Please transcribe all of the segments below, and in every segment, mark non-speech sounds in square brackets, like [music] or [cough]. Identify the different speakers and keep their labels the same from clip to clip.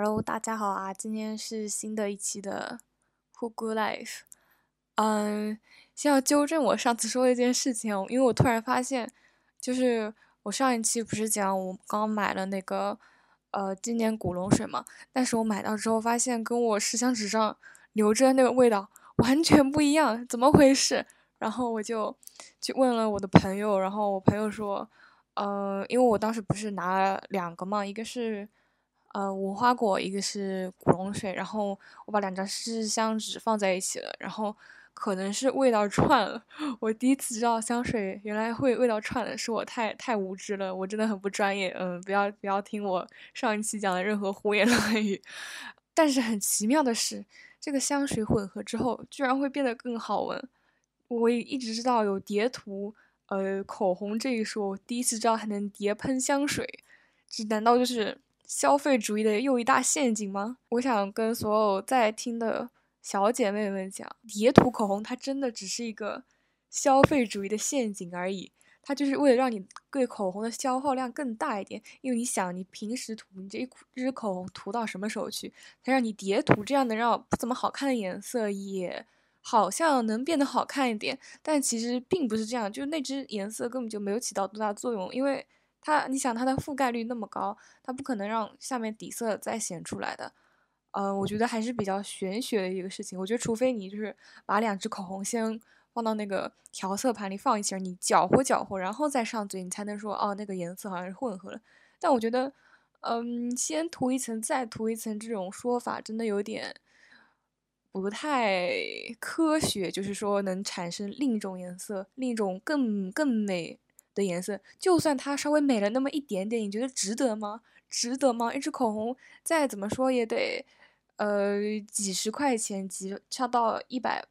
Speaker 1: Hello，大家好啊！今天是新的一期的《Who Good Life》。嗯，先要纠正我上次说的一件事情，因为我突然发现，就是我上一期不是讲我刚买了那个呃今年古龙水嘛，但是我买到之后发现跟我试香纸上留着那个味道完全不一样，怎么回事？然后我就去问了我的朋友，然后我朋友说，嗯，因为我当时不是拿了两个嘛，一个是。呃，无花果，一个是古龙水，然后我把两张试香纸放在一起了，然后可能是味道串了。[laughs] 我第一次知道香水原来会味道串的，是我太太无知了，我真的很不专业。嗯，不要不要听我上一期讲的任何胡言乱语。但是很奇妙的是，这个香水混合之后居然会变得更好闻。我也一直知道有叠涂呃口红这一说，我第一次知道还能叠喷香水，这难道就是？消费主义的又一大陷阱吗？我想跟所有在听的小姐妹们讲，叠涂口红它真的只是一个消费主义的陷阱而已，它就是为了让你对口红的消耗量更大一点。因为你想，你平时涂你这一支口红涂到什么时候去？它让你叠涂，这样能让不怎么好看的颜色也好像能变得好看一点，但其实并不是这样，就是那支颜色根本就没有起到多大作用，因为。它，你想它的覆盖率那么高，它不可能让下面底色再显出来的。嗯，我觉得还是比较玄学的一个事情。我觉得除非你就是把两支口红先放到那个调色盘里放一起，你搅和搅和，然后再上嘴，你才能说哦那个颜色好像是混合了。但我觉得，嗯，先涂一层再涂一层这种说法真的有点不太科学，就是说能产生另一种颜色，另一种更更美。的颜色，就算它稍微美了那么一点点，你觉得值得吗？值得吗？一支口红再怎么说也得，呃，几十块钱，几差到一百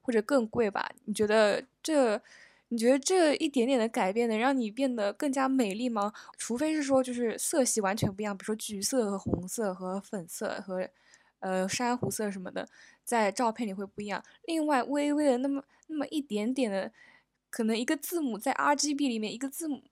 Speaker 1: 或者更贵吧？你觉得这，你觉得这一点点的改变能让你变得更加美丽吗？除非是说就是色系完全不一样，比如说橘色和红色和粉色和，呃，珊瑚色什么的，在照片里会不一样。另外，微微的那么那么一点点的。可能一个字母在 R G B 里面，一个字母，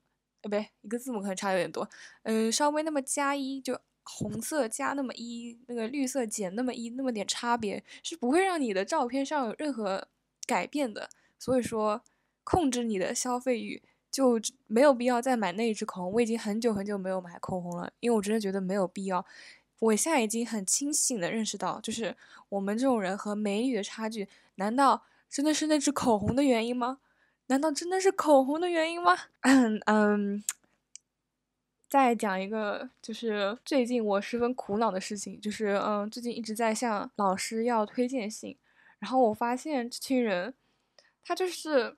Speaker 1: 呃，不对，一个字母可能差有点多，嗯，稍微那么加一，就红色加那么一，那个绿色减那么一，那么点差别是不会让你的照片上有任何改变的。所以说，控制你的消费欲就没有必要再买那一支口红。我已经很久很久没有买口红了，因为我真的觉得没有必要。我现在已经很清醒的认识到，就是我们这种人和美女的差距，难道真的是那支口红的原因吗？难道真的是口红的原因吗？[clears throat] 嗯嗯，再讲一个，就是最近我十分苦恼的事情，就是嗯，最近一直在向老师要推荐信，然后我发现这群人，他就是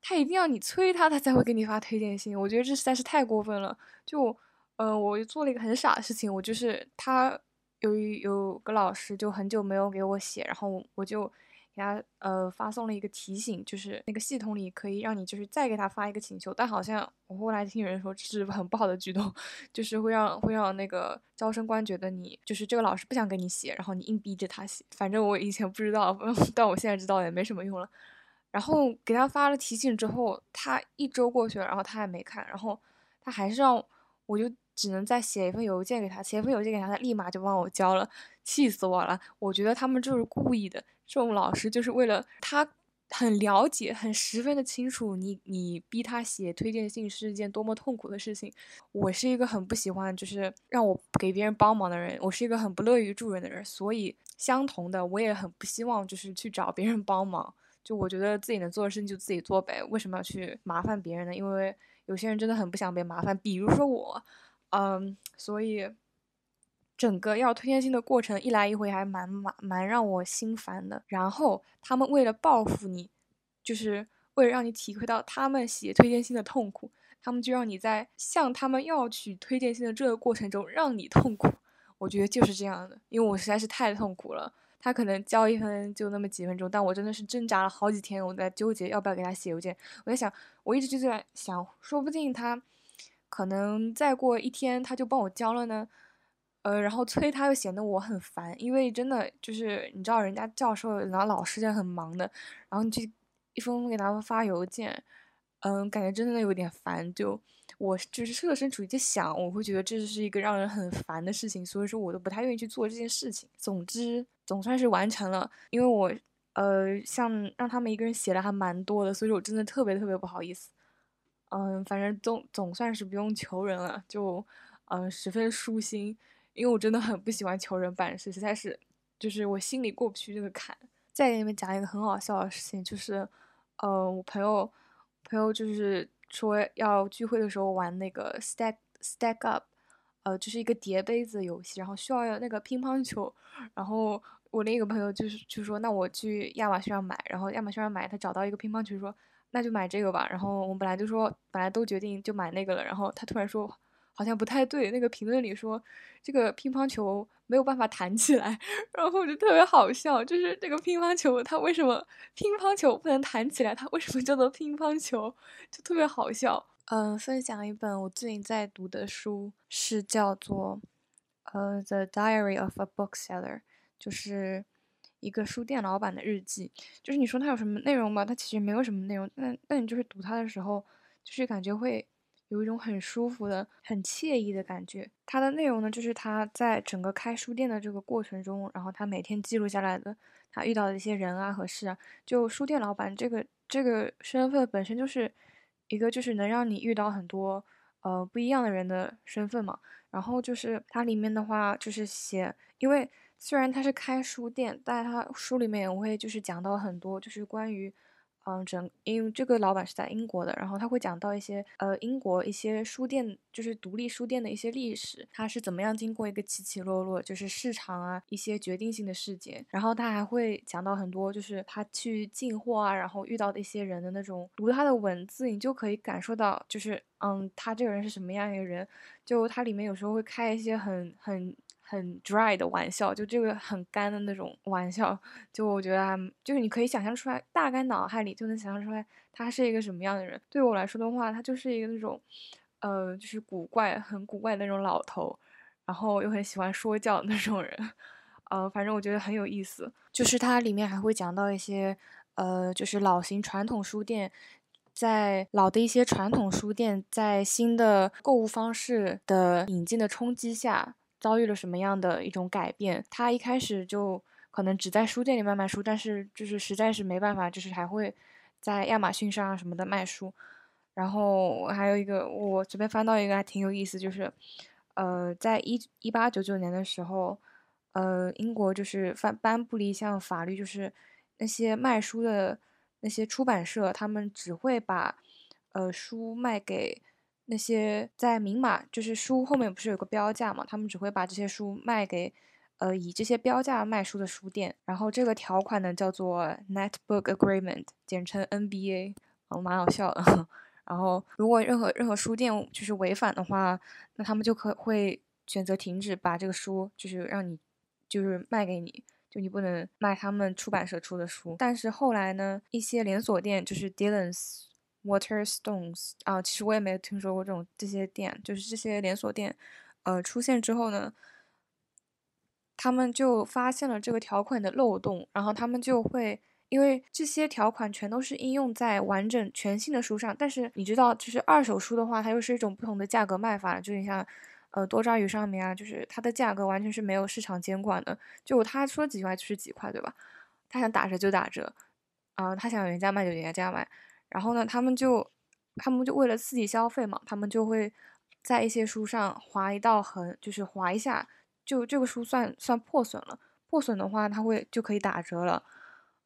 Speaker 1: 他一定要你催他，他才会给你发推荐信。我觉得这实在是太过分了。就嗯，我做了一个很傻的事情，我就是他有有个老师就很久没有给我写，然后我就。给他呃发送了一个提醒，就是那个系统里可以让你就是再给他发一个请求，但好像我后来听人说是很不好的举动，[laughs] 就是会让会让那个招生官觉得你就是这个老师不想给你写，然后你硬逼着他写。反正我以前不知道，[laughs] 但我现在知道也没什么用了。然后给他发了提醒之后，他一周过去了，然后他还没看，然后他还是让我就只能再写一份邮件给他，写一份邮件给他，他立马就帮我交了，气死我了！我觉得他们就是故意的。这种老师就是为了他很了解，很十分的清楚你你逼他写推荐信是一件多么痛苦的事情。我是一个很不喜欢就是让我给别人帮忙的人，我是一个很不乐于助人的人，所以相同的我也很不希望就是去找别人帮忙。就我觉得自己能做的事情就自己做呗，为什么要去麻烦别人呢？因为有些人真的很不想被麻烦，比如说我，嗯，所以。整个要推荐信的过程一来一回还蛮蛮蛮让我心烦的。然后他们为了报复你，就是为了让你体会到他们写推荐信的痛苦，他们就让你在向他们要取推荐信的这个过程中让你痛苦。我觉得就是这样的，因为我实在是太痛苦了。他可能交一分就那么几分钟，但我真的是挣扎了好几天，我在纠结要不要给他写邮件。我在想，我一直就在想，说不定他可能再过一天他就帮我交了呢。呃，然后催他又显得我很烦，因为真的就是你知道，人家教授然后老师也很忙的，然后你去一封封给他们发邮件，嗯，感觉真的有点烦。就我就是设身处地想，我会觉得这是一个让人很烦的事情，所以说我都不太愿意去做这件事情。总之，总算是完成了，因为我呃，像让他们一个人写的还蛮多的，所以我真的特别特别不好意思。嗯，反正总总算是不用求人了，就嗯十分舒心，因为我真的很不喜欢求人办事，实在是就是我心里过不去这个坎。再给你们讲一个很好笑的事情，就是，呃，我朋友，朋友就是说要聚会的时候玩那个 stack stack up，呃，就是一个叠杯子游戏，然后需要那个乒乓球，然后我另一个朋友就是就说那我去亚马逊上买，然后亚马逊上买，他找到一个乒乓球，说那就买这个吧，然后我们本来就说本来都决定就买那个了，然后他突然说。好像不太对，那个评论里说这个乒乓球没有办法弹起来，[laughs] 然后我就特别好笑，就是这个乒乓球它为什么乒乓球不能弹起来？它为什么叫做乒乓球？就特别好笑。嗯，分享一本我最近在读的书，是叫做呃《The Diary of a Bookseller》，就是一个书店老板的日记。就是你说它有什么内容吧，它其实没有什么内容，但但你就是读它的时候，就是感觉会。有一种很舒服的、很惬意的感觉。它的内容呢，就是他在整个开书店的这个过程中，然后他每天记录下来的他遇到的一些人啊和事啊。就书店老板这个这个身份本身就是一个就是能让你遇到很多呃不一样的人的身份嘛。然后就是它里面的话就是写，因为虽然他是开书店，但他书里面也会就是讲到很多就是关于。嗯，整因为这个老板是在英国的，然后他会讲到一些呃英国一些书店，就是独立书店的一些历史，他是怎么样经过一个起起落落，就是市场啊一些决定性的事件，然后他还会讲到很多就是他去进货啊，然后遇到的一些人的那种，读他的文字，你就可以感受到就是嗯他这个人是什么样一个人，就他里面有时候会开一些很很。很 dry 的玩笑，就这个很干的那种玩笑，就我觉得还就是你可以想象出来，大概脑海里就能想象出来他是一个什么样的人。对我来说的话，他就是一个那种，呃，就是古怪、很古怪那种老头，然后又很喜欢说教的那种人，呃，反正我觉得很有意思。就是它里面还会讲到一些，呃，就是老型传统书店，在老的一些传统书店在新的购物方式的引进的冲击下。遭遇了什么样的一种改变？他一开始就可能只在书店里卖卖书，但是就是实在是没办法，就是还会在亚马逊上什么的卖书。然后还有一个，我随便翻到一个还挺有意思，就是呃，在一一八九九年的时候，呃，英国就是颁颁布了一项法律，就是那些卖书的那些出版社，他们只会把呃书卖给。那些在明码就是书后面不是有个标价嘛？他们只会把这些书卖给，呃，以这些标价卖书的书店。然后这个条款呢叫做 Net Book Agreement，简称 NBA，哦，蛮好笑的。[laughs] 然后如果任何任何书店就是违反的话，那他们就可会选择停止把这个书就是让你就是卖给你，就你不能卖他们出版社出的书。但是后来呢，一些连锁店就是 Dillons。Waterstones 啊，其实我也没有听说过这种这些店，就是这些连锁店，呃，出现之后呢，他们就发现了这个条款的漏洞，然后他们就会，因为这些条款全都是应用在完整全新的书上，但是你知道，就是二手书的话，它又是一种不同的价格卖法，就你像，呃，多抓鱼上面啊，就是它的价格完全是没有市场监管的，就他说几块就是几块，对吧？他想打折就打折，啊，他想原价卖就原价卖。然后呢，他们就，他们就为了刺激消费嘛，他们就会在一些书上划一道痕，就是划一下，就这个书算算破损了。破损的话，它会就可以打折了。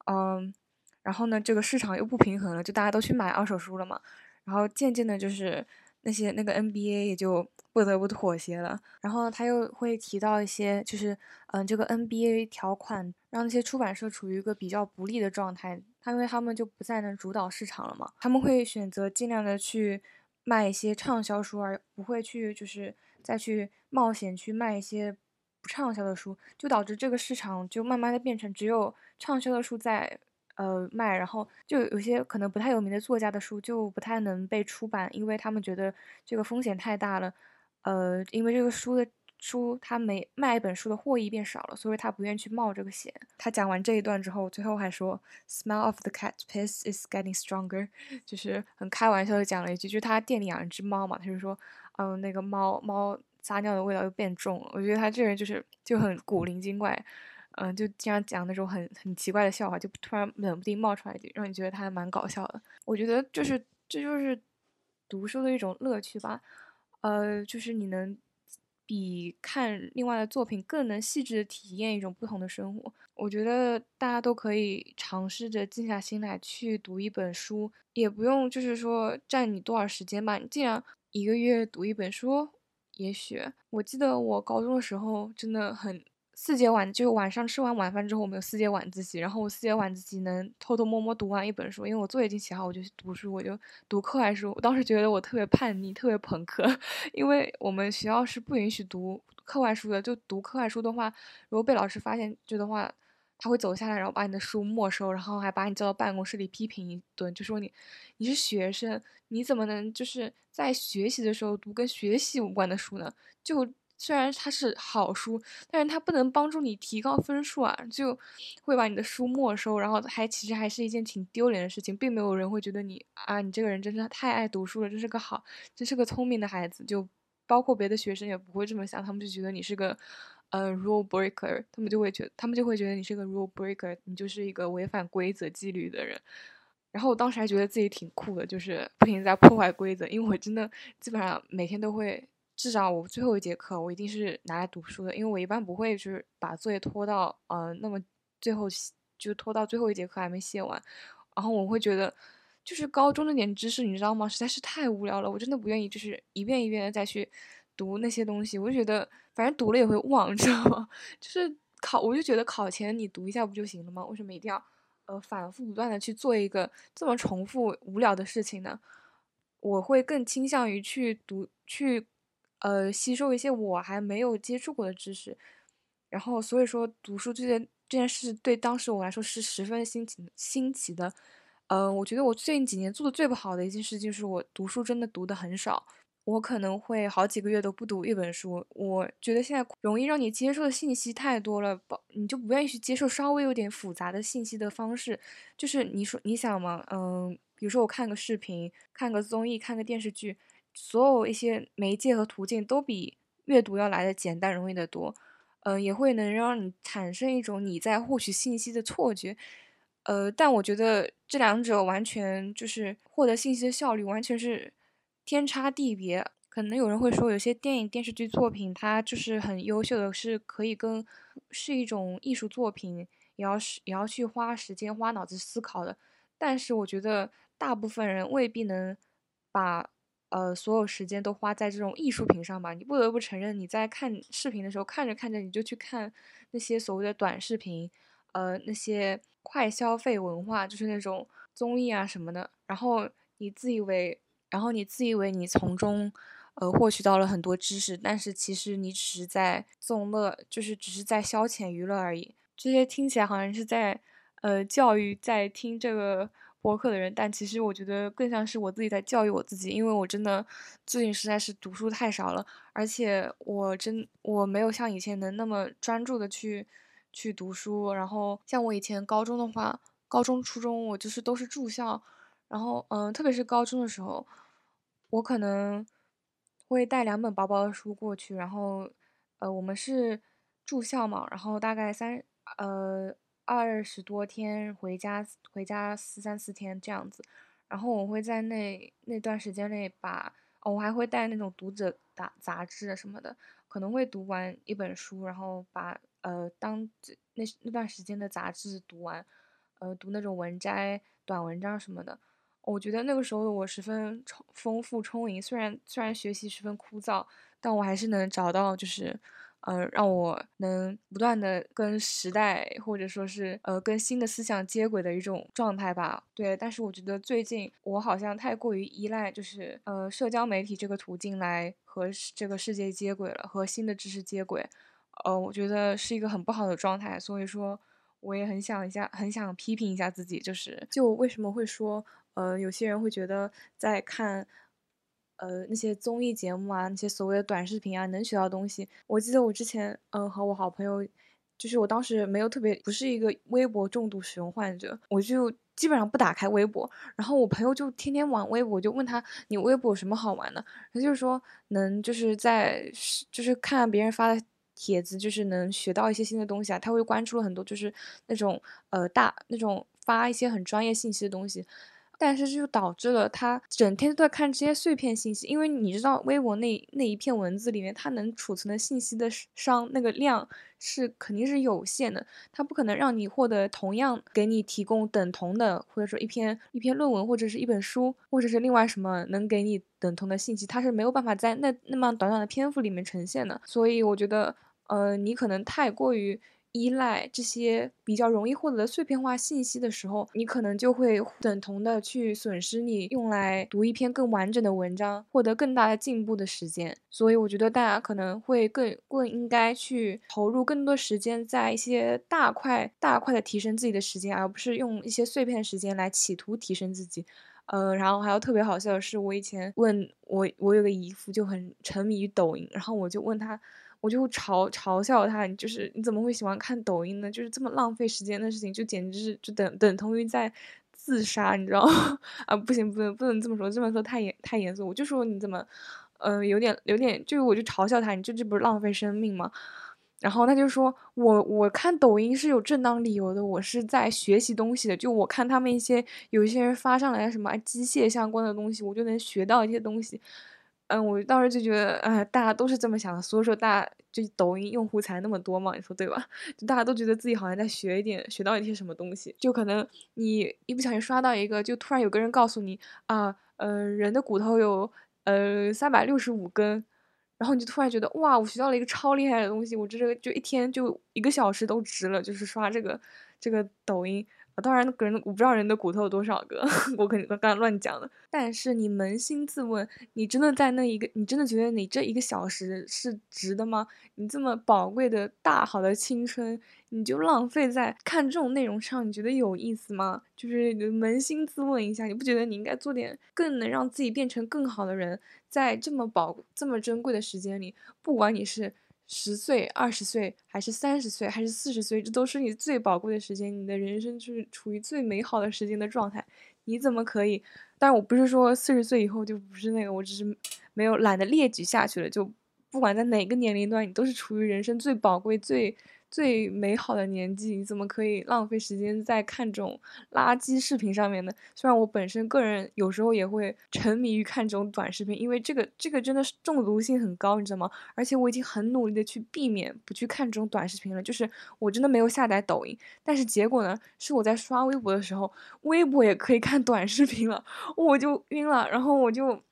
Speaker 1: 嗯，然后呢，这个市场又不平衡了，就大家都去买二手书了嘛。然后渐渐的，就是那些那个 NBA 也就不得不妥协了。然后他又会提到一些，就是嗯，这个 NBA 条款让那些出版社处于一个比较不利的状态。因为他们就不再能主导市场了嘛，他们会选择尽量的去卖一些畅销书，而不会去就是再去冒险去卖一些不畅销的书，就导致这个市场就慢慢的变成只有畅销的书在呃卖，然后就有些可能不太有名的作家的书就不太能被出版，因为他们觉得这个风险太大了，呃，因为这个书的书他没卖一本书的获益变少了，所以他不愿意去冒这个险。他讲完这一段之后，最后还说，smell of the cat piss is getting stronger，就是很开玩笑的讲了一句，就是他店里养一只猫嘛，他就说，嗯，那个猫猫撒尿的味道又变重了。我觉得他这人就是就很古灵精怪，嗯，就经常讲那种很很奇怪的笑话，就突然冷不丁冒出来一句，让你觉得他还蛮搞笑的。我觉得就是这就是读书的一种乐趣吧，呃，就是你能。比看另外的作品更能细致的体验一种不同的生活。我觉得大家都可以尝试着静下心来去读一本书，也不用就是说占你多少时间吧。你既然一个月读一本书，也许我记得我高中的时候真的很。四节晚就是晚上吃完晚饭之后，我们有四节晚自习，然后我四节晚自习能偷偷摸摸读完一本书，因为我作业已经写好，我就去读书，我就读课外书。我当时觉得我特别叛逆，特别朋克，[laughs] 因为我们学校是不允许读课外书的，就读课外书的话，如果被老师发现就的话，他会走下来，然后把你的书没收，然后还把你叫到办公室里批评一顿，就说你你是学生，你怎么能就是在学习的时候读跟学习无关的书呢？就。虽然它是好书，但是它不能帮助你提高分数啊，就会把你的书没收，然后还其实还是一件挺丢脸的事情，并没有人会觉得你啊，你这个人真是太爱读书了，真是个好，真是个聪明的孩子，就包括别的学生也不会这么想，他们就觉得你是个呃 rule breaker，他们就会觉得他们就会觉得你是个 rule breaker，你就是一个违反规则纪律的人，然后我当时还觉得自己挺酷的，就是不停在破坏规则，因为我真的基本上每天都会。至少我最后一节课，我一定是拿来读书的，因为我一般不会就是把作业拖到呃那么最后就拖到最后一节课还没写完，然后我会觉得就是高中那点知识你知道吗？实在是太无聊了，我真的不愿意就是一遍一遍的再去读那些东西，我就觉得反正读了也会忘，你 [laughs] 知道吗？就是考我就觉得考前你读一下不就行了吗？为什么一定要呃反复不断的去做一个这么重复无聊的事情呢？我会更倾向于去读去。呃，吸收一些我还没有接触过的知识，然后所以说读书这件这件事对当时我来说是十分新奇新奇的。嗯，我觉得我最近几年做的最不好的一件事就是我读书真的读的很少，我可能会好几个月都不读一本书。我觉得现在容易让你接受的信息太多了，你就不愿意去接受稍微有点复杂的信息的方式。就是你说你想嘛，嗯，比如说我看个视频，看个综艺，看个电视剧。所有一些媒介和途径都比阅读要来的简单容易得多，呃，也会能让你产生一种你在获取信息的错觉，呃，但我觉得这两者完全就是获得信息的效率完全是天差地别。可能有人会说，有些电影电视剧作品它就是很优秀的，是可以跟是一种艺术作品，也要是也要去花时间花脑子思考的。但是我觉得大部分人未必能把。呃，所有时间都花在这种艺术品上吧？你不得不承认，你在看视频的时候，看着看着你就去看那些所谓的短视频，呃，那些快消费文化，就是那种综艺啊什么的。然后你自以为，然后你自以为你从中，呃，获取到了很多知识，但是其实你只是在纵乐，就是只是在消遣娱乐而已。这些听起来好像是在，呃，教育，在听这个。播客的人，但其实我觉得更像是我自己在教育我自己，因为我真的最近实在是读书太少了，而且我真我没有像以前能那么专注的去去读书。然后像我以前高中的话，高中初中我就是都是住校，然后嗯，特别是高中的时候，我可能会带两本薄薄的书过去，然后呃，我们是住校嘛，然后大概三呃。二十多天回家，回家四三四天这样子，然后我会在那那段时间内把，我还会带那种读者杂杂志什么的，可能会读完一本书，然后把呃当那那段时间的杂志读完，呃读那种文摘、短文章什么的，我觉得那个时候我十分充丰富充盈，虽然虽然学习十分枯燥，但我还是能找到就是。呃，让我能不断的跟时代或者说是呃跟新的思想接轨的一种状态吧。对，但是我觉得最近我好像太过于依赖就是呃社交媒体这个途径来和这个世界接轨了，和新的知识接轨。呃，我觉得是一个很不好的状态。所以说，我也很想一下，很想批评一下自己，就是就为什么会说呃有些人会觉得在看。呃那些综艺节目啊，那些所谓的短视频啊，能学到东西。我记得我之前嗯和我好朋友，就是我当时没有特别不是一个微博重度使用患者，我就基本上不打开微博。然后我朋友就天天玩微博，就问他你微博有什么好玩的？他就是说能就是在就是看别人发的。帖子就是能学到一些新的东西啊，他会关注了很多，就是那种呃大那种发一些很专业信息的东西，但是就导致了他整天都在看这些碎片信息，因为你知道微博那那一片文字里面，它能储存的信息的商那个量是肯定是有限的，它不可能让你获得同样给你提供等同的，或者说一篇一篇论文或者是一本书，或者是另外什么能给你等同的信息，它是没有办法在那那么短短的篇幅里面呈现的，所以我觉得。呃，你可能太过于依赖这些比较容易获得的碎片化信息的时候，你可能就会等同的去损失你用来读一篇更完整的文章、获得更大的进步的时间。所以，我觉得大家可能会更更应该去投入更多时间在一些大块大块的提升自己的时间，而不是用一些碎片时间来企图提升自己。呃，然后还有特别好笑的是，我以前问我我有个姨父就很沉迷于抖音，然后我就问他。我就嘲嘲笑他，就是你怎么会喜欢看抖音呢？就是这么浪费时间的事情，就简直是就等等同于在自杀，你知道吗？[laughs] 啊，不行，不能不能这么说，这么说太严太严肃。我就说你怎么，呃，有点有点，就我就嘲笑他，你这这不是浪费生命吗？然后他就说我我看抖音是有正当理由的，我是在学习东西的。就我看他们一些有一些人发上来什么机械相关的东西，我就能学到一些东西。嗯，我当时就觉得，哎，大家都是这么想的，所以说大家就抖音用户才那么多嘛，你说对吧？[laughs] 就大家都觉得自己好像在学一点，学到一些什么东西，就可能你一不小心刷到一个，就突然有个人告诉你啊，呃，人的骨头有呃三百六十五根，然后你就突然觉得哇，我学到了一个超厉害的东西，我这个就一天就一个小时都值了，就是刷这个这个抖音。当然，个人我不知道人的骨头有多少个，[laughs] 我肯定刚刚乱讲的。但是你扪心自问，你真的在那一个，你真的觉得你这一个小时是值的吗？你这么宝贵的大好的青春，你就浪费在看这种内容上，你觉得有意思吗？就是扪心自问一下，你不觉得你应该做点更能让自己变成更好的人，在这么宝这么珍贵的时间里，不管你是。十岁、二十岁，还是三十岁，还是四十岁，这都是你最宝贵的时间。你的人生是处于最美好的时间的状态，你怎么可以？但我不是说四十岁以后就不是那个，我只是没有懒得列举下去了。就不管在哪个年龄段，你都是处于人生最宝贵、最。最美好的年纪，你怎么可以浪费时间在看这种垃圾视频上面呢？虽然我本身个人有时候也会沉迷于看这种短视频，因为这个这个真的是中毒性很高，你知道吗？而且我已经很努力的去避免不去看这种短视频了，就是我真的没有下载抖音，但是结果呢，是我在刷微博的时候，微博也可以看短视频了，我就晕了，然后我就，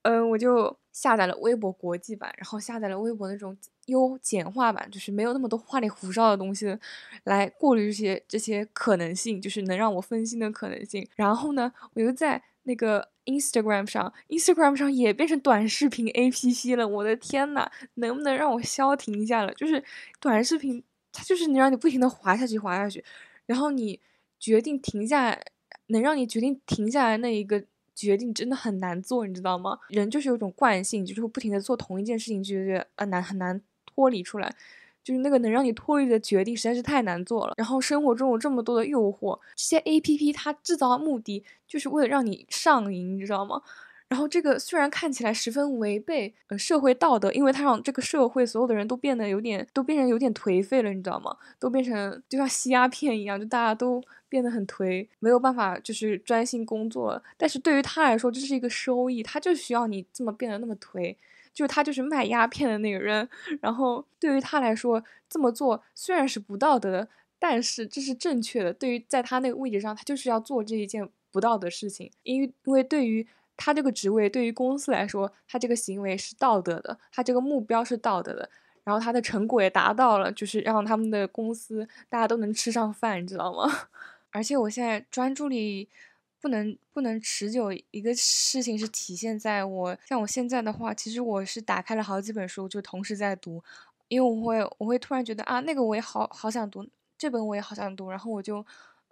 Speaker 1: 嗯，我就下载了微博国际版，然后下载了微博那种。优简化版，就是没有那么多花里胡哨的东西，来过滤这些这些可能性，就是能让我分心的可能性。然后呢，我又在那个 Instagram 上，Instagram 上也变成短视频 APP 了。我的天呐，能不能让我消停一下了？就是短视频，它就是能让你不停的滑下去，滑下去，然后你决定停下，能让你决定停下来那一个。决定真的很难做，你知道吗？人就是有种惯性，就是会不停的做同一件事情，就觉得呃难很难脱离出来，就是那个能让你脱离的决定实在是太难做了。然后生活中有这么多的诱惑，这些 A P P 它制造的目的就是为了让你上瘾，你知道吗？然后这个虽然看起来十分违背呃社会道德，因为它让这个社会所有的人都变得有点都变成有点颓废了，你知道吗？都变成就像吸鸦片一样，就大家都变得很颓，没有办法就是专心工作了。但是对于他来说，这是一个收益，他就需要你这么变得那么颓，就他就是卖鸦片的那个人。然后对于他来说，这么做虽然是不道德，但是这是正确的。对于在他那个位置上，他就是要做这一件不道德事情，因为因为对于。他这个职位对于公司来说，他这个行为是道德的，他这个目标是道德的，然后他的成果也达到了，就是让他们的公司大家都能吃上饭，你知道吗？[laughs] 而且我现在专注力不能不能持久，一个事情是体现在我像我现在的话，其实我是打开了好几本书，就同时在读，因为我会我会突然觉得啊，那个我也好好想读，这本我也好想读，然后我就。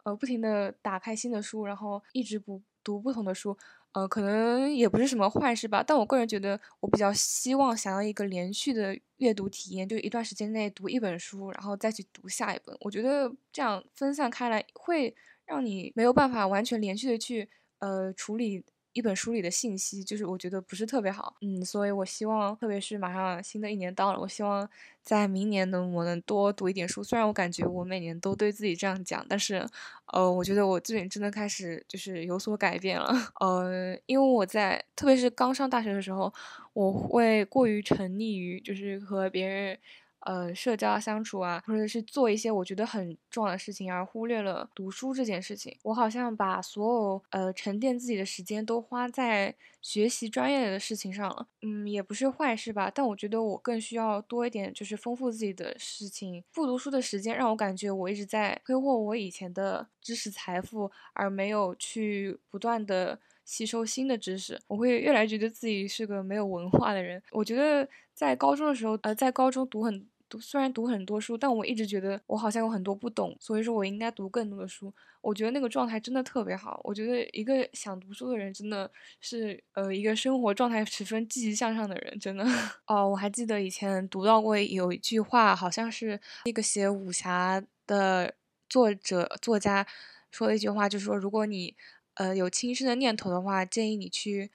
Speaker 1: 呃，不停的打开新的书，然后一直不读不同的书。呃，可能也不是什么坏事吧，但我个人觉得，我比较希望想要一个连续的阅读体验，就一段时间内读一本书，然后再去读下一本。我觉得这样分散开来，会让你没有办法完全连续的去呃处理。一本书里的信息，就是我觉得不是特别好，嗯，所以我希望，特别是马上新的一年到了，我希望在明年能我能多读一点书。虽然我感觉我每年都对自己这样讲，但是，呃，我觉得我最近真的开始就是有所改变了，[laughs] 呃，因为我在特别是刚上大学的时候，我会过于沉溺于就是和别人。呃，社交相处啊，或者是做一些我觉得很重要的事情，而忽略了读书这件事情。我好像把所有呃沉淀自己的时间都花在学习专业的事情上了。嗯，也不是坏事吧，但我觉得我更需要多一点，就是丰富自己的事情。不读书的时间让我感觉我一直在挥霍我以前的知识财富，而没有去不断的吸收新的知识。我会越来觉得自己是个没有文化的人。我觉得在高中的时候，呃，在高中读很。虽然读很多书，但我一直觉得我好像有很多不懂，所以说我应该读更多的书。我觉得那个状态真的特别好。我觉得一个想读书的人真的是呃一个生活状态十分积极向上的人，真的。[laughs] 哦，我还记得以前读到过有一句话，好像是那个写武侠的作者作家说的一句话，就是说如果你呃有轻生的念头的话，建议你去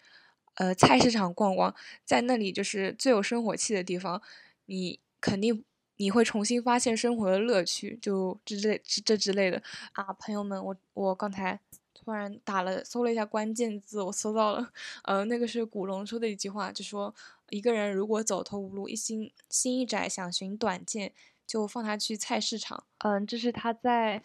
Speaker 1: 呃菜市场逛逛，在那里就是最有生活气的地方，你肯定。你会重新发现生活的乐趣，就这这这之类的啊，朋友们，我我刚才突然打了搜了一下关键字，我搜到了，呃，那个是古龙说的一句话，就说一个人如果走投无路，一心心一窄，想寻短见，就放他去菜市场。嗯，这是他在《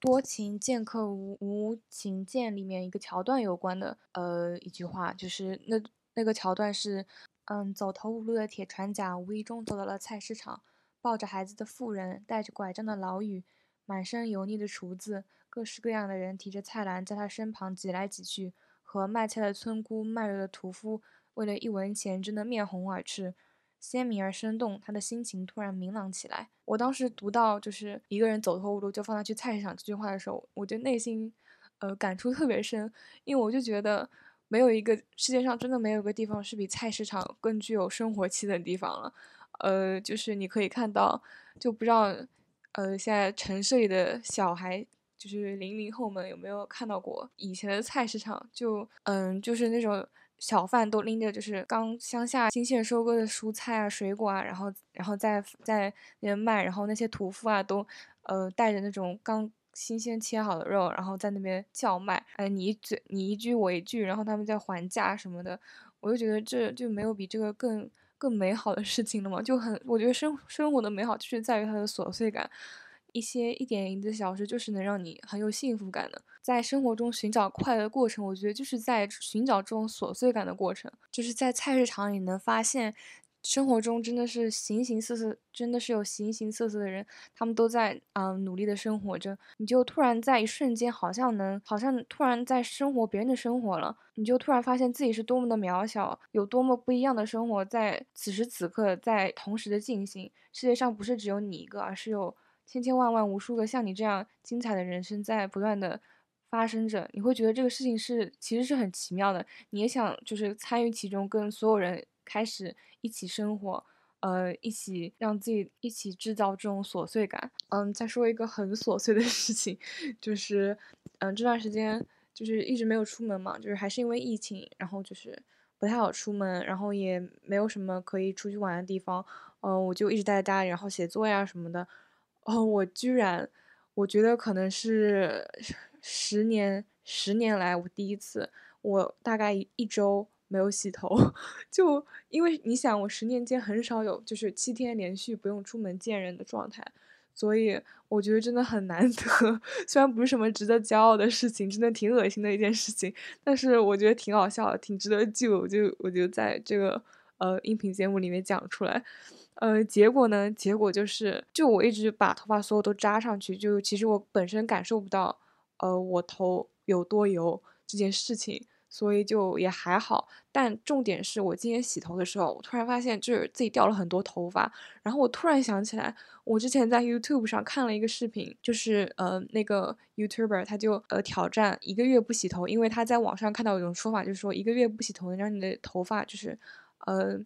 Speaker 1: 多情剑客无无情剑》里面一个桥段有关的呃一句话，就是那那个桥段是，嗯，走投无路的铁船甲无意中走到了菜市场。抱着孩子的妇人，带着拐杖的老妪，满身油腻的厨子，各式各样的人提着菜篮在他身旁挤来挤去，和卖菜的村姑、卖肉的屠夫，为了一文钱争得面红耳赤，鲜明而生动。他的心情突然明朗起来。我当时读到就是一个人走投无路就放他去菜市场这句话的时候，我就内心，呃，感触特别深，因为我就觉得没有一个世界上真的没有一个地方是比菜市场更具有生活气的地方了。呃，就是你可以看到，就不知道，呃，现在城市里的小孩，就是零零后们有没有看到过以前的菜市场？就，嗯，就是那种小贩都拎着就是刚乡下新鲜收割的蔬菜啊、水果啊，然后，然后在在那边卖，然后那些屠夫啊都，呃，带着那种刚新鲜切好的肉，然后在那边叫卖，哎，你一嘴你一句我一句，然后他们在还价什么的，我就觉得这就没有比这个更。更美好的事情了吗？就很，我觉得生生活的美好就是在于它的琐碎感，一些一点一滴的小事就是能让你很有幸福感的。在生活中寻找快乐的过程，我觉得就是在寻找这种琐碎感的过程，就是在菜市场里能发现。生活中真的是形形色色，真的是有形形色色的人，他们都在啊努力的生活着。你就突然在一瞬间，好像能，好像突然在生活别人的生活了。你就突然发现自己是多么的渺小，有多么不一样的生活在此时此刻在同时的进行。世界上不是只有你一个，而是有千千万万无数个像你这样精彩的人生在不断的发生着。你会觉得这个事情是其实是很奇妙的，你也想就是参与其中，跟所有人。开始一起生活，呃，一起让自己一起制造这种琐碎感。嗯，再说一个很琐碎的事情，就是，嗯，这段时间就是一直没有出门嘛，就是还是因为疫情，然后就是不太好出门，然后也没有什么可以出去玩的地方，嗯，我就一直待在家里，然后写作呀什么的。哦，我居然，我觉得可能是十年十年来我第一次，我大概一周。没有洗头，[laughs] 就因为你想，我十年间很少有就是七天连续不用出门见人的状态，所以我觉得真的很难 [laughs] 得。虽然不是什么值得骄傲的事情，真的挺恶心的一件事情，但是我觉得挺好笑的，挺值得记。我就我就在这个呃音频节目里面讲出来。呃，结果呢？结果就是，就我一直把头发所有都扎上去，就其实我本身感受不到呃我头有多油这件事情。所以就也还好。但重点是我今天洗头的时候，我突然发现就是自己掉了很多头发。然后我突然想起来，我之前在 YouTube 上看了一个视频，就是呃那个 YouTuber 他就呃挑战一个月不洗头，因为他在网上看到一种说法，就是说一个月不洗头能让你的头发就是呃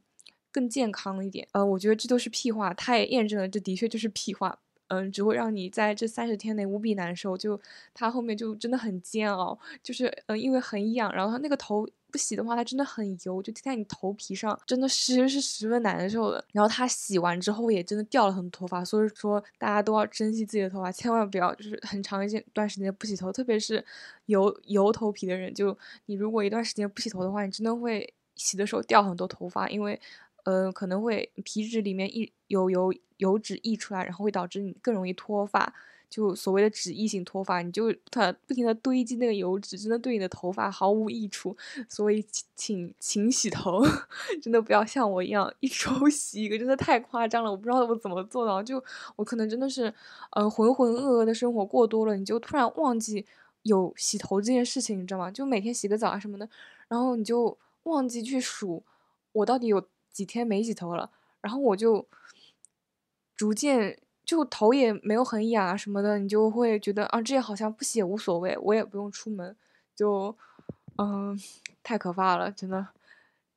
Speaker 1: 更健康一点。呃，我觉得这都是屁话，他也验证了这的确就是屁话。嗯，只会让你在这三十天内无比难受。就它后面就真的很煎熬，就是嗯，因为很痒，然后它那个头不洗的话，它真的很油，就贴在你头皮上，真的是是十分难受的。然后它洗完之后也真的掉了很多头发，所以说大家都要珍惜自己的头发，千万不要就是很长一段时间不洗头，特别是油油头皮的人，就你如果一段时间不洗头的话，你真的会洗的时候掉很多头发，因为。呃，可能会皮脂里面溢有油油脂溢出来，然后会导致你更容易脱发，就所谓的脂溢性脱发，你就它不停的堆积那个油脂，真的对你的头发毫无益处。所以请勤洗头，[laughs] 真的不要像我一样一周 [laughs] 洗一个，真的太夸张了。我不知道我怎么做到，就我可能真的是，呃，浑浑噩噩的生活过多了，你就突然忘记有洗头这件事情，你知道吗？就每天洗个澡啊什么的，然后你就忘记去数我到底有。几天没洗头了，然后我就逐渐就头也没有很痒啊什么的，你就会觉得啊，这样好像不洗也无所谓，我也不用出门，就嗯，太可怕了，真的，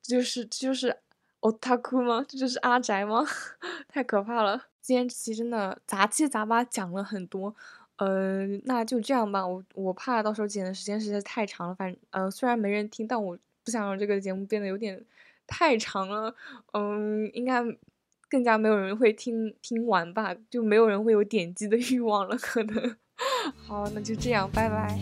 Speaker 1: 这就是就是哦，他哭吗？这就是阿宅吗？[laughs] 太可怕了！今天这期真的杂七杂八讲了很多，嗯，那就这样吧，我我怕到时候剪的时间实在太长了，反正呃虽然没人听，但我不想让这个节目变得有点。太长了，嗯，应该更加没有人会听听完吧，就没有人会有点击的 [laughs] 欲望了，可能。好，那就这样，拜拜。